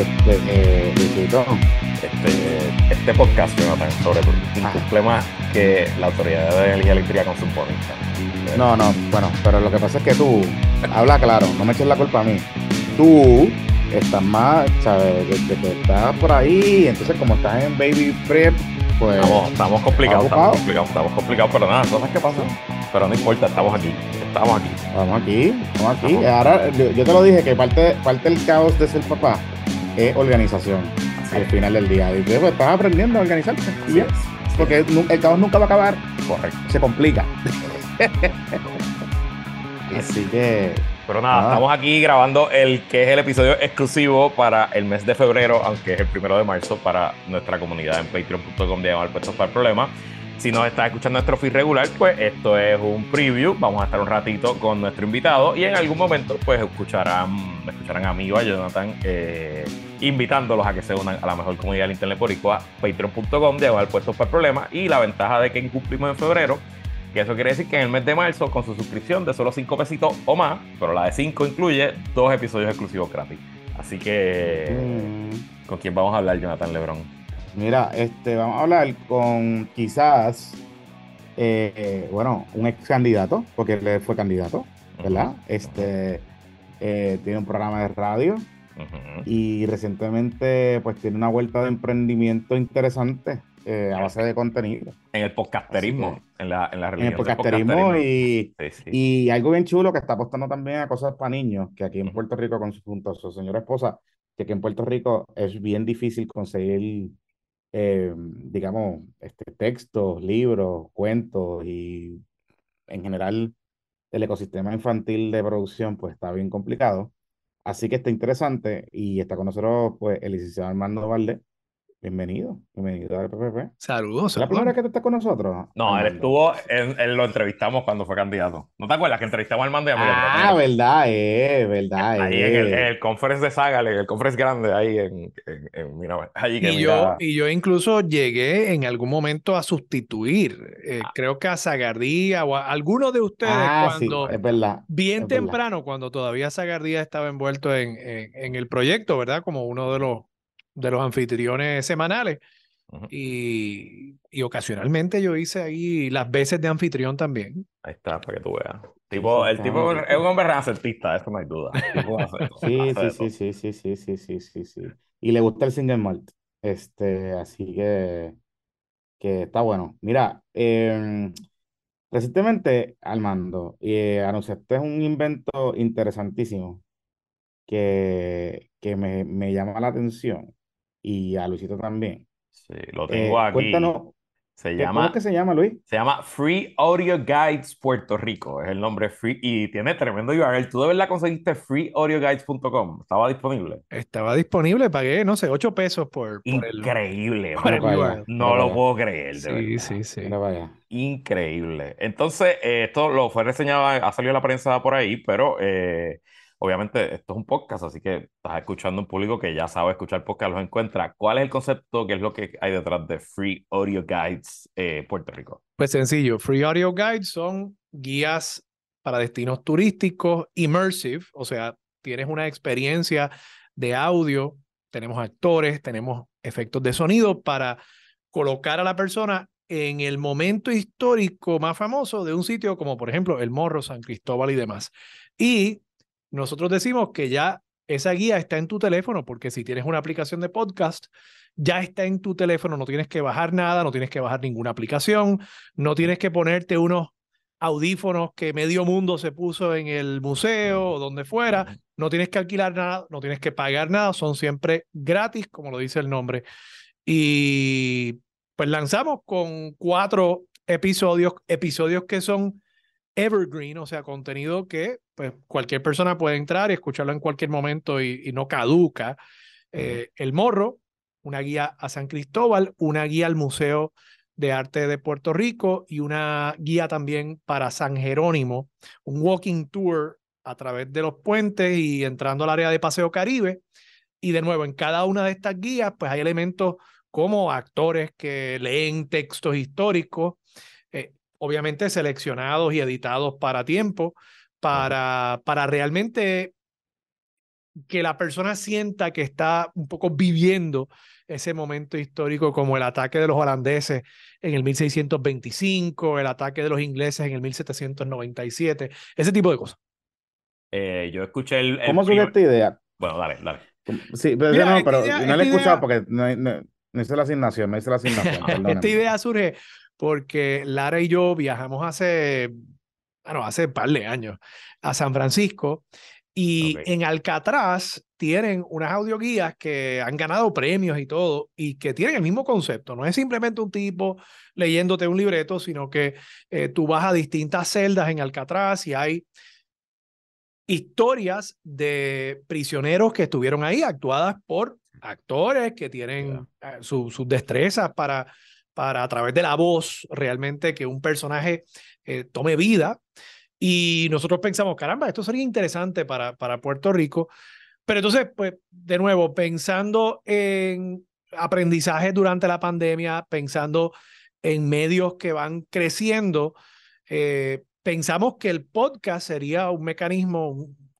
Este, Este, este podcast, Jonathan, sobre incumple más que la Autoridad de Energía Eléctrica con su póliza. no, no, bueno, pero lo que pasa es que tú, habla claro, no me eches la culpa a mí. Tú estás más, ¿sabes? Desde que estás por ahí, entonces como estás en baby prep, pues... Estamos, estamos complicados, estamos complicados, estamos complicados, pero nada, cosas que pasan. Pero no importa, estamos aquí, estamos aquí. Vamos aquí, vamos aquí. Ahora, yo yo te lo dije que parte, parte del caos de ser papá es organización al final del día. Y pues, estás aprendiendo a organizarte. ya. Porque el caos nunca va a acabar, Correcto. se complica. Así que, Pero nada, Ah. estamos aquí grabando el que es el episodio exclusivo para el mes de febrero, aunque es el primero de marzo, para nuestra comunidad en patreon.com de puestos para el problema. Si nos estás escuchando nuestro feed regular, pues esto es un preview. Vamos a estar un ratito con nuestro invitado y en algún momento, pues escucharán, escucharán a mí o a Jonathan eh, invitándolos a que se unan a la mejor comunidad del Internet Boricua, patreon.com de puestos para el problema. Y la ventaja de que cumplimos en febrero que eso quiere decir que en el mes de marzo, con su suscripción de solo 5 pesitos o más, pero la de 5 incluye dos episodios exclusivos gratis. Así que, mm, ¿con quién vamos a hablar, Jonathan Lebron? Mira, este, vamos a hablar con quizás, eh, bueno, un ex candidato, porque él fue candidato, ¿verdad? Este, eh, tiene un programa de radio. Ujú. y recientemente pues tiene una vuelta de emprendimiento interesante eh, a base de contenido En el podcasterismo, en la, en la en religión el del podcasterismo y, Sí, sí. y algo bien chulo que está apostando también a cosas para niños que aquí en. Puerto Rico con su, junto a su señora esposa que aquí en Puerto Rico es bien difícil conseguir eh, digamos este, textos, libros, cuentos y en general el ecosistema infantil de producción pues está bien complicado Así que está interesante y está con nosotros pues el licenciado Armando Valdés. Bienvenido, bienvenido al PPP. Saludos, ¿Es la primera vez que tú estás con nosotros? No, él estuvo, él, él lo entrevistamos cuando fue candidato. ¿No te acuerdas que entrevistamos a Armando y a mí? Ah, verdad, eh, verdad, Ahí en el, eh. el conference de Saga, en el conference grande, ahí en, en. Allí que Y yo, mira- y yo incluso llegué en algún momento a sustituir, eh, creo que a Zagardía o a alguno de ustedes Ah, sí, cuando, es verdad. bien es verdad. temprano, cuando todavía Zagardía estaba envuelto en, en, en el proyecto, ¿verdad? Como uno de los, de los anfitriones semanales. Y, y ocasionalmente yo hice ahí las veces de anfitrión también. Ahí está, para que tú veas. Tipo, el tipo es un hombre renacentista, eso no hay duda. Sí, sí, sí, sí, sí, sí, sí, sí, sí, sí. Y le gusta el single malt. Este, así que, que está bueno. Mira, em, recientemente, Armando, eh, anunciaste un invento interesantísimo que, que me, me llama la atención y a Luisito también. Sí, lo Eh, tengo aquí. cuéntanos, Se ¿qué- ¿cómo llama, es que se llama, Luis? se llama Free Audio Guides Puerto Rico. Es el nombre free y tiene tremendo URL. ¿Tú de verdad conseguiste freeaudioguides.com? ¿Estaba disponible? Estaba disponible, pagué, no sé, 8 pesos por, por el, Increíble, por el para allá. URL. No lo puedo creer, de Sí, verdad. sí, sí. Allá. Increíble. Entonces, eh, esto lo fue reseñado, ha salido la prensa por ahí, pero eh, obviamente esto es un podcast, así que estás escuchando un público que ya sabe escuchar podcast, los encuentra. ¿Cuál es el concepto? ¿Qué es lo que hay detrás de Free Audio Guides eh, Puerto Rico? Pues sencillo, Free Audio Guides son guías para destinos turísticos immersive, o sea, tienes una experiencia de audio, tenemos actores, tenemos efectos de sonido para colocar a la persona en el momento histórico más famoso de un sitio como por ejemplo El Morro, San Cristóbal y demás. Y nosotros decimos que ya esa guía está en tu teléfono, porque si tienes una aplicación de podcast, ya está en tu teléfono, no tienes que bajar nada, no tienes que bajar ninguna aplicación, no tienes que ponerte unos audífonos que medio mundo se puso en el museo o donde fuera, no tienes que alquilar nada, no tienes que pagar nada, son siempre gratis, como lo dice el nombre. Y pues lanzamos con cuatro episodios, episodios que son evergreen, o sea, contenido que pues, cualquier persona puede entrar y escucharlo en cualquier momento y, y no caduca. Eh, el Morro, una guía a San Cristóbal, una guía al Museo de Arte de Puerto Rico y una guía también para San Jerónimo, un walking tour a través de los puentes y entrando al área de Paseo Caribe. Y de nuevo, en cada una de estas guías, pues hay elementos como actores que leen textos históricos, obviamente seleccionados y editados para tiempo, para, para realmente que la persona sienta que está un poco viviendo ese momento histórico como el ataque de los holandeses en el 1625, el ataque de los ingleses en el 1797, ese tipo de cosas. Eh, yo escuché el... ¿Cómo surgió esta idea? Bueno, dale, dale. Sí, pero, no, pero no la he escuchado porque no, no, no, hice la asignación, no hice la asignación. esta idea surge porque Lara y yo viajamos hace, bueno, hace un par de años a San Francisco y en Alcatraz tienen unas audioguías que han ganado premios y todo, y que tienen el mismo concepto. No es simplemente un tipo leyéndote un libreto, sino que eh, tú vas a distintas celdas en Alcatraz y hay historias de prisioneros que estuvieron ahí, actuadas por actores que tienen eh, sus destrezas para, para, a través de la voz, realmente que un personaje eh, tome vida. Y nosotros pensamos, caramba, esto sería interesante para, para Puerto Rico. Pero entonces, pues, de nuevo, pensando en aprendizaje durante la pandemia, pensando en medios que van creciendo, eh, pensamos que el podcast sería un mecanismo,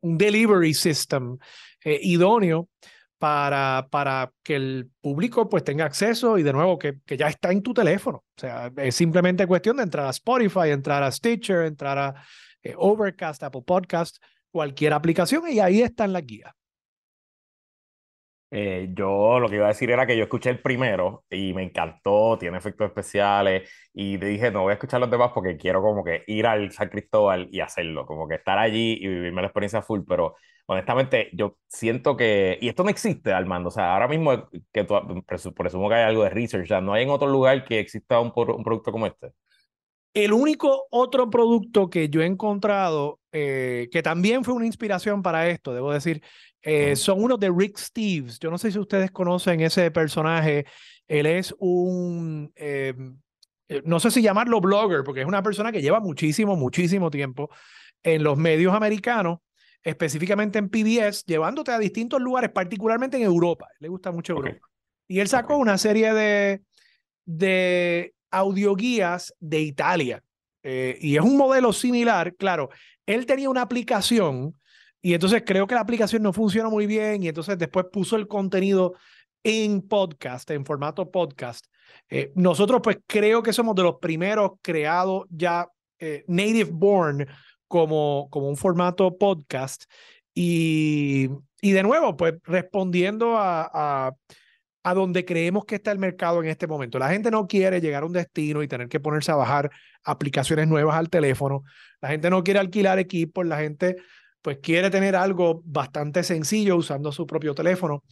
un, delivery system eh, idóneo para, para que el público pues tenga acceso y de nuevo que, que ya está en tu teléfono. O sea, es simplemente cuestión de entrar a Spotify, entrar a Stitcher, entrar a eh, Overcast, Apple Podcast, cualquier aplicación y ahí están las guías. Eh, yo lo que iba a decir era que yo escuché el primero y me encantó, tiene efectos especiales y dije, no voy a escuchar los demás porque quiero como que ir al San Cristóbal y hacerlo, como que estar allí y vivirme la experiencia full, pero honestamente yo siento que, y esto no existe, Armando, o sea, ahora mismo que tú, presumo que hay algo de research, o sea, no hay en otro lugar que exista un, un producto como este. El único otro producto que yo he encontrado, eh, que también fue una inspiración para esto, debo decir, eh, son unos de Rick Steves. Yo no sé si ustedes conocen ese personaje. Él es un, eh, no sé si llamarlo blogger, porque es una persona que lleva muchísimo, muchísimo tiempo en los medios americanos, específicamente en PBS, llevándote a distintos lugares, particularmente en Europa. Le gusta mucho Europa. Y él sacó una serie de, de audioguías de Italia. Eh, y es un modelo similar, claro, él tenía una aplicación y entonces creo que la aplicación no funciona muy bien y entonces después puso el contenido en podcast, en formato podcast. Eh, nosotros pues creo que somos de los primeros creados ya eh, native born como, como un formato podcast y, y de nuevo pues respondiendo a a donde creemos que está el mercado en este momento. La gente no quiere llegar a un destino y tener que ponerse a bajar aplicaciones nuevas al teléfono. La gente no quiere alquilar equipos, la gente pues quiere tener algo bastante sencillo usando su propio teléfono.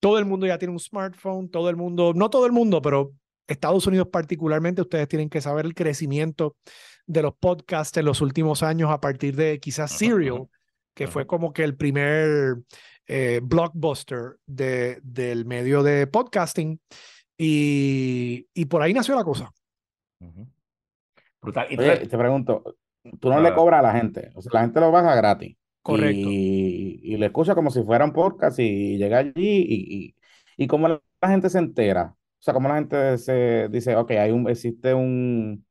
Todo el mundo ya tiene un smartphone, todo el mundo, no todo el mundo, pero Estados Unidos particularmente, ustedes tienen que saber el crecimiento de los podcasts en los últimos años a partir de quizás Serial, que fue como que el primer eh, blockbuster de, del medio de podcasting. Y, y, por ahí nació la cosa. Brutal. te pregunto, tú no le cobras a la gente, o sea, la gente lo baja gratis. Correcto. Y, y le escucha como si fuera un podcast y llega allí y, y, y como la gente se entera, o sea, como la gente se dice, ok, hay un, existe un,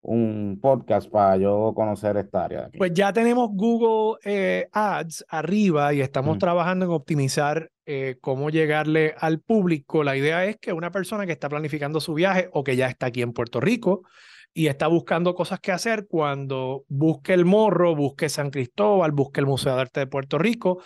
un podcast para yo conocer esta área. De aquí. Pues ya tenemos Google eh, Ads arriba y estamos mm. trabajando en optimizar eh, cómo llegarle al público. La idea es que una persona que está planificando su viaje o que ya está aquí en Puerto Rico y está buscando cosas que hacer, cuando busque el Morro, busque San Cristóbal, busque el Museo de Arte de Puerto Rico,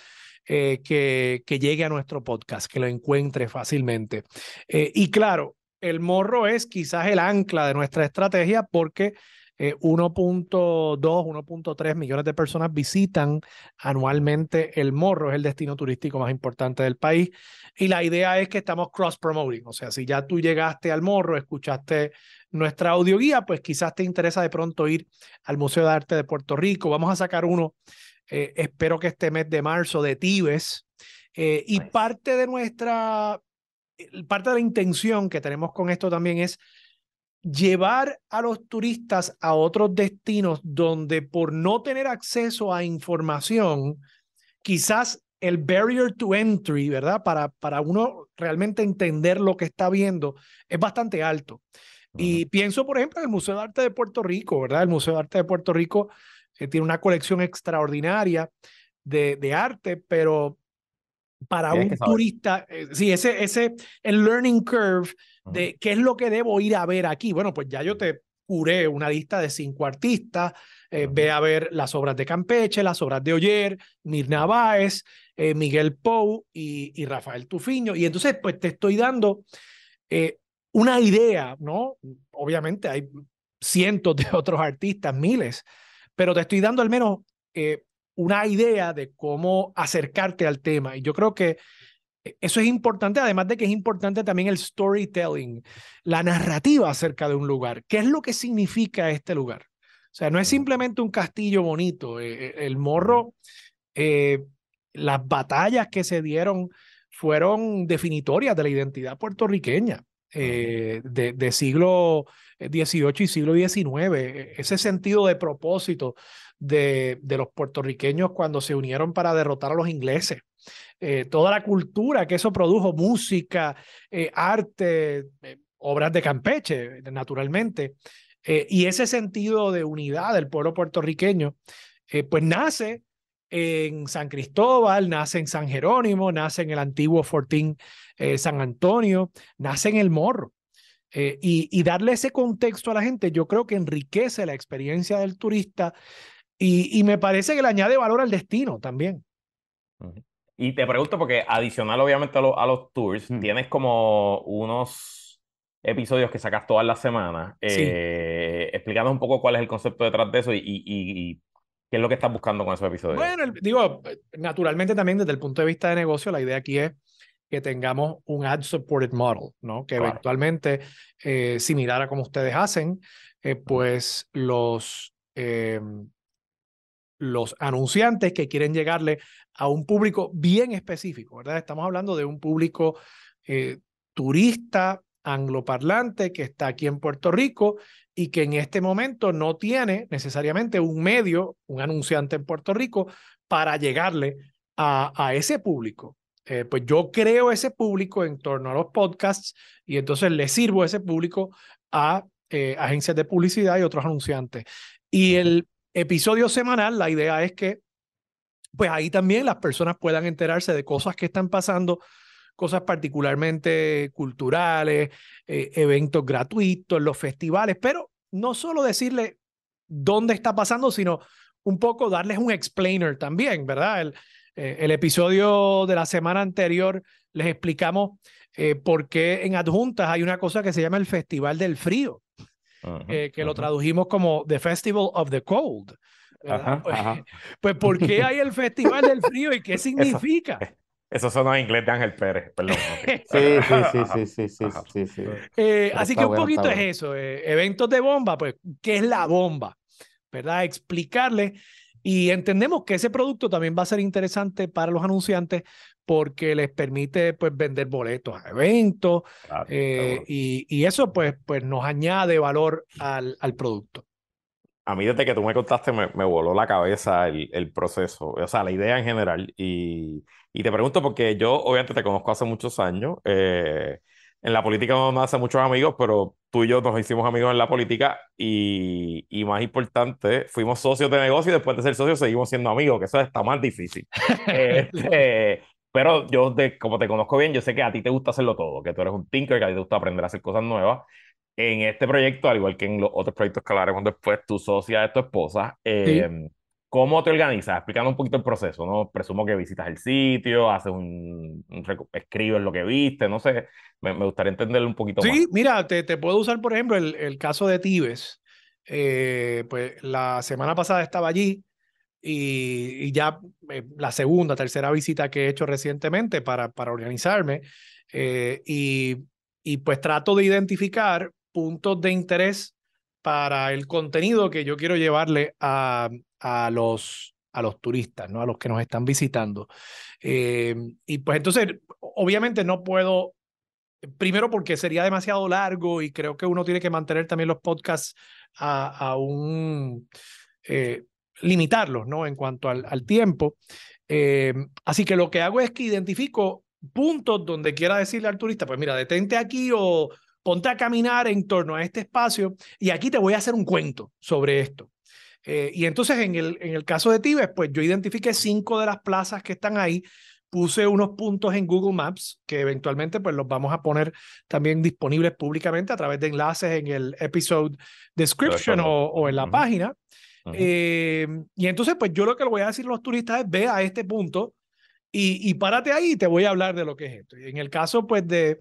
eh, que, que, llegue a nuestro podcast, que lo encuentre fácilmente. y claro, el morro es quizás el ancla de nuestra estrategia porque 1.2, eh, 1.3 millones de personas visitan anualmente el morro, es el destino turístico más importante del país. Y la idea es que estamos cross-promoting, o sea, si ya tú llegaste al morro, escuchaste nuestra audioguía, pues quizás te interesa de pronto ir al Museo de Arte de Puerto Rico. Vamos a sacar uno, eh, espero que este mes de marzo, de Tibes. Eh, y parte de nuestra parte de la intención que tenemos con esto también es llevar a los turistas a otros destinos donde por no tener acceso a información, quizás el barrier to entry, ¿verdad? Para, para uno realmente entender lo que está viendo es bastante alto. Y pienso, por ejemplo, en el Museo de Arte de Puerto Rico, ¿verdad? El Museo de Arte de Puerto Rico eh, tiene una colección extraordinaria de, de arte, pero para un turista, eh, sí, ese, ese, el learning curve de qué es lo que debo ir a ver aquí. Bueno, pues ya yo te curé una lista de cinco artistas, eh, ve a ver las obras de Campeche, las obras de Oyer, Mirna Báez, eh, Miguel Pou y, y, Rafael Tufiño. Y entonces, pues te estoy dando una idea, ¿no? Obviamente hay cientos de otros artistas, miles, pero te estoy dando al menos una idea de cómo acercarte al tema. Y yo creo que eso es importante, además de que es importante también el storytelling, la narrativa acerca de un lugar. ¿Qué es lo que significa este lugar? O sea, no es simplemente un castillo bonito. Eh, eh, el morro, eh, las batallas que se dieron fueron definitorias de la identidad puertorriqueña de, de, siglo XVIII y siglo XIX. E, ese sentido de propósito de, de los puertorriqueños cuando se unieron para derrotar a los ingleses. Eh, toda la cultura que eso produjo, música, eh, arte, eh, obras de Campeche, naturalmente, y ese sentido de unidad del pueblo puertorriqueño, pues nace en San Cristóbal, nace en San Jerónimo, nace en el antiguo Fortín San Antonio, nace en el Morro. y, y, darle ese contexto a la gente, yo creo que enriquece la experiencia del turista y, y me parece que le añade valor al destino también. Y te pregunto, porque adicional obviamente a, los tours, mm. tienes como unos episodios que sacas todas las semanas, eh, explicando un poco cuál es el concepto detrás de eso y, qué es lo que estás buscando con esos episodios. Bueno, digo, naturalmente también desde el punto de vista de negocio, la idea aquí es que tengamos un ad-supported model, ¿no? Que eventualmente, eh, similar a como ustedes hacen, eh, pues los, em, los anunciantes que quieren llegarle a un público bien específico, ¿verdad? Estamos hablando de un público eh, turista angloparlante que está aquí en Puerto Rico y que en este momento no tiene necesariamente un medio, un anunciante en Puerto Rico para llegarle a, a ese público. Eh, pues yo creo ese público en torno a los podcasts y entonces le sirvo a ese público a eh, agencias de publicidad y otros anunciantes. Y el episodio semanal, la idea es que pues ahí también las personas puedan enterarse de cosas que están pasando, cosas particularmente culturales, eh, eventos gratuitos, los festivales, pero no solo decirle dónde está pasando, sino un poco darles un explainer también, ¿verdad? El, eh, el episodio de la semana anterior les explicamos eh, por qué en adjuntas hay una cosa que se llama el Festival del Frío, que lo tradujimos como The Festival of the Cold. Pues, pues, ¿por qué hay el Festival del Frío y qué significa? Eso, eso en inglés de Ángel Pérez, perdón. sí, sí, sí, sí, sí, sí, sí, eh, así que un poquito es eso, eh, eventos de bomba, pues, ¿qué es la bomba? ¿Verdad? Explicarle. Y entendemos que ese producto también va a ser interesante para los anunciantes porque les permite pues vender boletos a eventos eh, y, y, eso pues, pues nos añade valor al, al producto a mí desde que tú me contaste me, me voló la cabeza el, el, proceso, o sea, la idea en general. Y, y, te pregunto porque yo obviamente te conozco hace muchos años. Eh, en la política no me hace muchos amigos, pero tú y yo nos hicimos amigos en la política y, y, más importante, fuimos socios de negocio y después de ser socios seguimos siendo amigos, que eso está más difícil. este, pero yo, como te conozco bien, yo sé que a ti te gusta hacerlo todo, que tú eres un tinker, que a ti te gusta aprender a hacer cosas nuevas en este proyecto, al igual que en los otros proyectos que hablaremos después, tu socia es tu esposa. Eh, ¿Cómo te organizas? Explicando un poquito el proceso, ¿no? Presumo que visitas el sitio, haces un, escribes lo que viste, no sé. Me, gustaría entenderlo un poquito más. Sí, mira, te, te, puedo usar, por ejemplo, el, el caso de Tibes. Eh, pues la semana pasada estaba allí y, y ya eh, la segunda, tercera visita que he hecho recientemente para, para organizarme. y, y pues trato de identificar puntos de interés para el contenido que yo quiero llevarle a, a, los, a los turistas, ¿no? a los que nos están visitando. Eh, y pues entonces, obviamente no puedo, primero porque sería demasiado largo y creo que uno tiene que mantener también los podcasts a, a un... Eh, limitarlos, ¿no? En cuanto al, al tiempo. Eh, así que lo que hago es que identifico puntos donde quiera decirle al turista, pues mira, detente aquí o ponte a caminar en torno a este espacio y aquí te voy a hacer un cuento sobre esto. Eh, y entonces en el, en el caso de Tibes, pues yo identifiqué cinco de las plazas que están ahí puse unos puntos en Google Maps que eventualmente pues los vamos a poner también disponibles públicamente a través de enlaces en el episode description o, en la página. Eh, y entonces pues yo lo que le voy a decir a los turistas es ve a este punto y, y párate ahí y te voy a hablar de lo que es esto. Y en el caso pues de,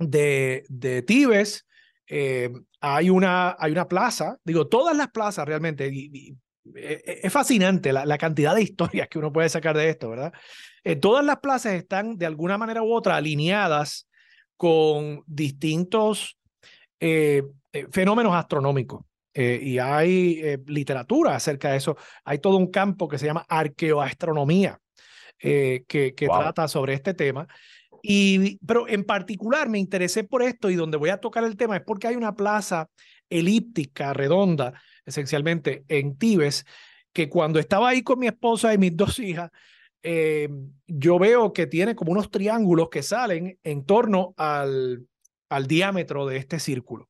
de, de Tibes, eh, hay, una, hay una plaza, digo, todas las plazas realmente, y, e, e, es fascinante la, la, cantidad de historias que uno puede sacar de esto, ¿verdad? Eh, todas las plazas están de alguna manera u otra alineadas con distintos eh, fenómenos astronómicos. y hay literatura acerca de eso. Hay todo un campo que se llama arqueoastronomía, que, que trata sobre este tema. Pero en particular me interesé por esto y donde voy a tocar el tema es porque hay una plaza elíptica, redonda, esencialmente en Tibes, que cuando estaba ahí con mi esposa y mis dos hijas, eh, yo veo que tiene como unos triángulos que salen en torno al, al diámetro de este círculo.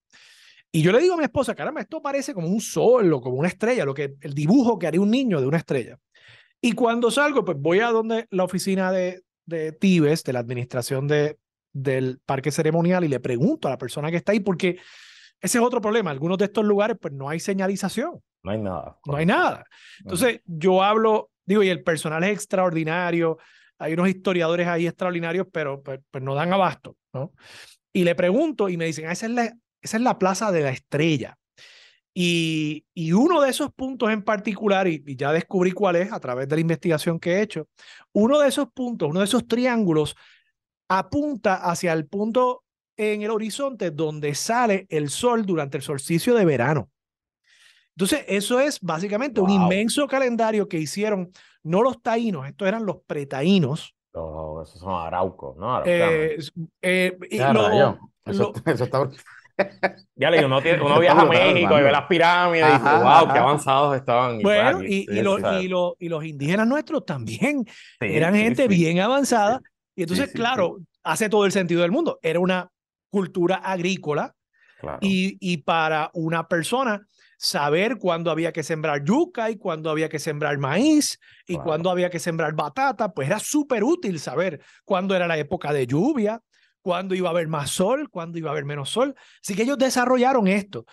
Y yo le digo a mi esposa, caramba, esto parece como un sol o como una estrella, lo que el dibujo que haría un niño de una estrella. Y cuando salgo, pues voy a donde la oficina de, de Tibes, de la administración de, del parque ceremonial, y le pregunto a la persona que está ahí, porque ese es otro problema. Algunos de estos lugares, pues no hay señalización. No hay nada. No hay nada. Entonces, yo hablo, digo, y el personal es extraordinario. Hay unos historiadores ahí extraordinarios, pero pues, pues no dan abasto, ¿no? Y le pregunto y me dicen, ah, esa, es la, esa es la plaza de la estrella. Y, y, uno de esos puntos en particular, y, ya descubrí cuál es a través de la investigación que he hecho, uno de esos puntos, uno de esos triángulos, apunta hacia el punto en el horizonte donde sale el sol durante el solsticio de verano. Entonces, eso es básicamente un inmenso calendario que hicieron no los taínos, estos eran los pretaínos. esos son araucos, ¿no? Eh, eh, eso, eso está ya le digo, uno, uno viaja a México y ve las pirámides y dice, wow, qué avanzados estaban. Bueno, y, y, y, los indígenas nuestros también eran gente bien avanzada. Y entonces, claro, hace todo el sentido del mundo. Era una cultura agrícola y, y para una persona saber cuándo había que sembrar yuca y cuándo había que sembrar maíz y cuándo había que sembrar batata, pues era súper útil saber cuándo era la época de lluvia, cuándo iba a haber más sol, cuándo iba a haber menos sol. Así que ellos desarrollaron esto.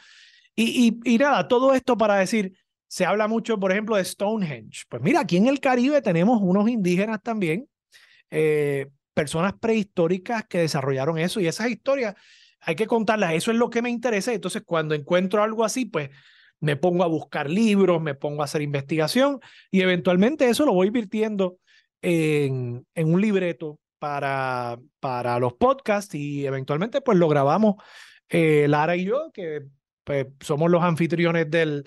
Y, y, nada, todo esto para decir, se habla mucho, por ejemplo, de Stonehenge. Pues mira, aquí en el Caribe tenemos unos indígenas también, eh, personas prehistóricas que desarrollaron eso y esas historias hay que contarlas. Eso es lo que me interesa. Entonces, cuando encuentro algo así, pues me pongo a buscar libros, me pongo a hacer investigación y eventualmente eso lo voy virtiendo en, en un libreto para, para los podcasts y eventualmente pues lo grabamos eh, Lara y yo, que pues, somos los anfitriones del,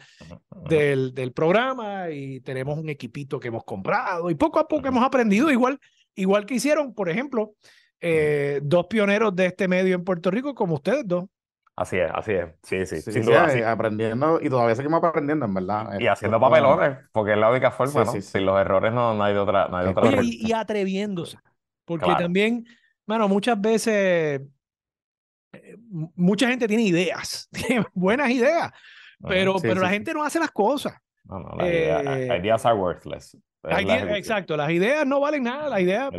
del, del, programa y tenemos un equipito que hemos comprado y poco a poco hemos aprendido igual, igual que hicieron, por ejemplo, eh, dos pioneros de este medio en Puerto Rico como ustedes dos. Así es, así es. Sí, sí, sin duda. Eh, aprendiendo y todavía seguimos aprendiendo, en verdad. Y haciendo papelones, porque es la única forma, ¿no? Sin los errores no, no hay de otra. No hay de otra y, atreviéndose. Porque también, bueno, muchas veces, eh, mucha gente tiene ideas, tiene buenas ideas, pero, pero la gente no hace las cosas. No, no, las eh, ideas are worthless. exacto, las ideas no valen nada, las ideas...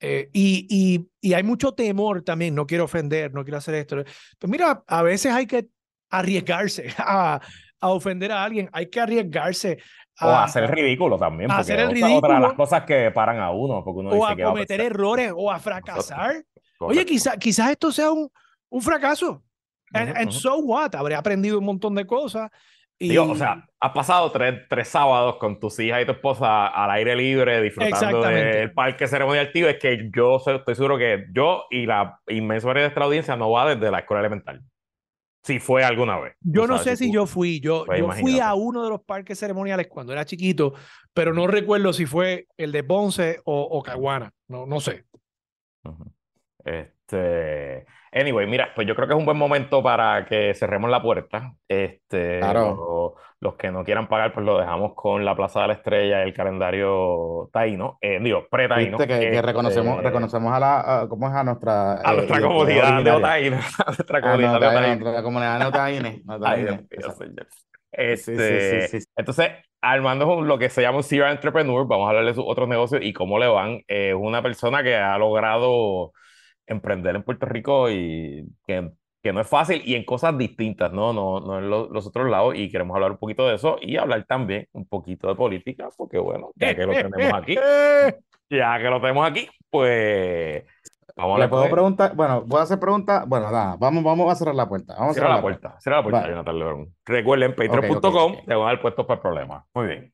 Eh, y, y, y, hay mucho temor también, no quiero ofender, no quiero hacer esto. Pues mira, a veces hay que arriesgarse a, a ofender a alguien, hay que arriesgarse o a hacer el ridículo también. A hacer el ridículo. Otra de las cosas que paran a uno. Porque uno o a cometer errores o a fracasar. Oye, quizás quizás esto sea un, un fracaso. And, so what? Habré aprendido un montón de cosas. Y... Digo, o sea, has pasado tres, tres, sábados con tus hijas y tu esposa al aire libre disfrutando del parque ceremonial tío. Es que yo estoy seguro que yo y la inmensa mayoría de esta audiencia no va desde la escuela elemental. Si fue alguna vez. Yo no sé si, yo fui. Yo, pues yo fui a uno de los parques ceremoniales cuando era chiquito, pero no recuerdo si fue el de Ponce o, o Caguana. No, no sé. Este. Anyway, mira, pues yo creo que es un buen momento para que cerremos la puerta. Este, claro. los, que no quieran pagar, pues lo dejamos con la Plaza de la Estrella, el calendario taíno, eh, digo, pre-taíno. Que, que, reconocemos, este, reconocemos a la, ¿cómo es? A nuestra... A nuestra eh, comunidad neotaína. A nuestra comunidad neotaína. A nuestra comunidad neotaína. Este, entonces, Armando es lo que se llama un serial entrepreneur. Vamos a hablar de sus otros negocios y cómo le van. Es una persona que ha logrado emprender en Puerto Rico y que, que no es fácil y en cosas distintas, ¿no? No, no en los otros lados. Y queremos hablar un poquito de eso y hablar también un poquito de política, porque bueno, ya que lo tenemos aquí, ya que lo tenemos aquí, pues Vamos Le puedo preguntar, bueno, voy a hacer preguntas. Bueno, nada, vamos, vamos a cerrar la puerta. Vamos a cerrar la, puerta. Cierra la puerta, Jonathan León. Recuerden, patreon.com, te van a dar puestos para el problema. Muy bien.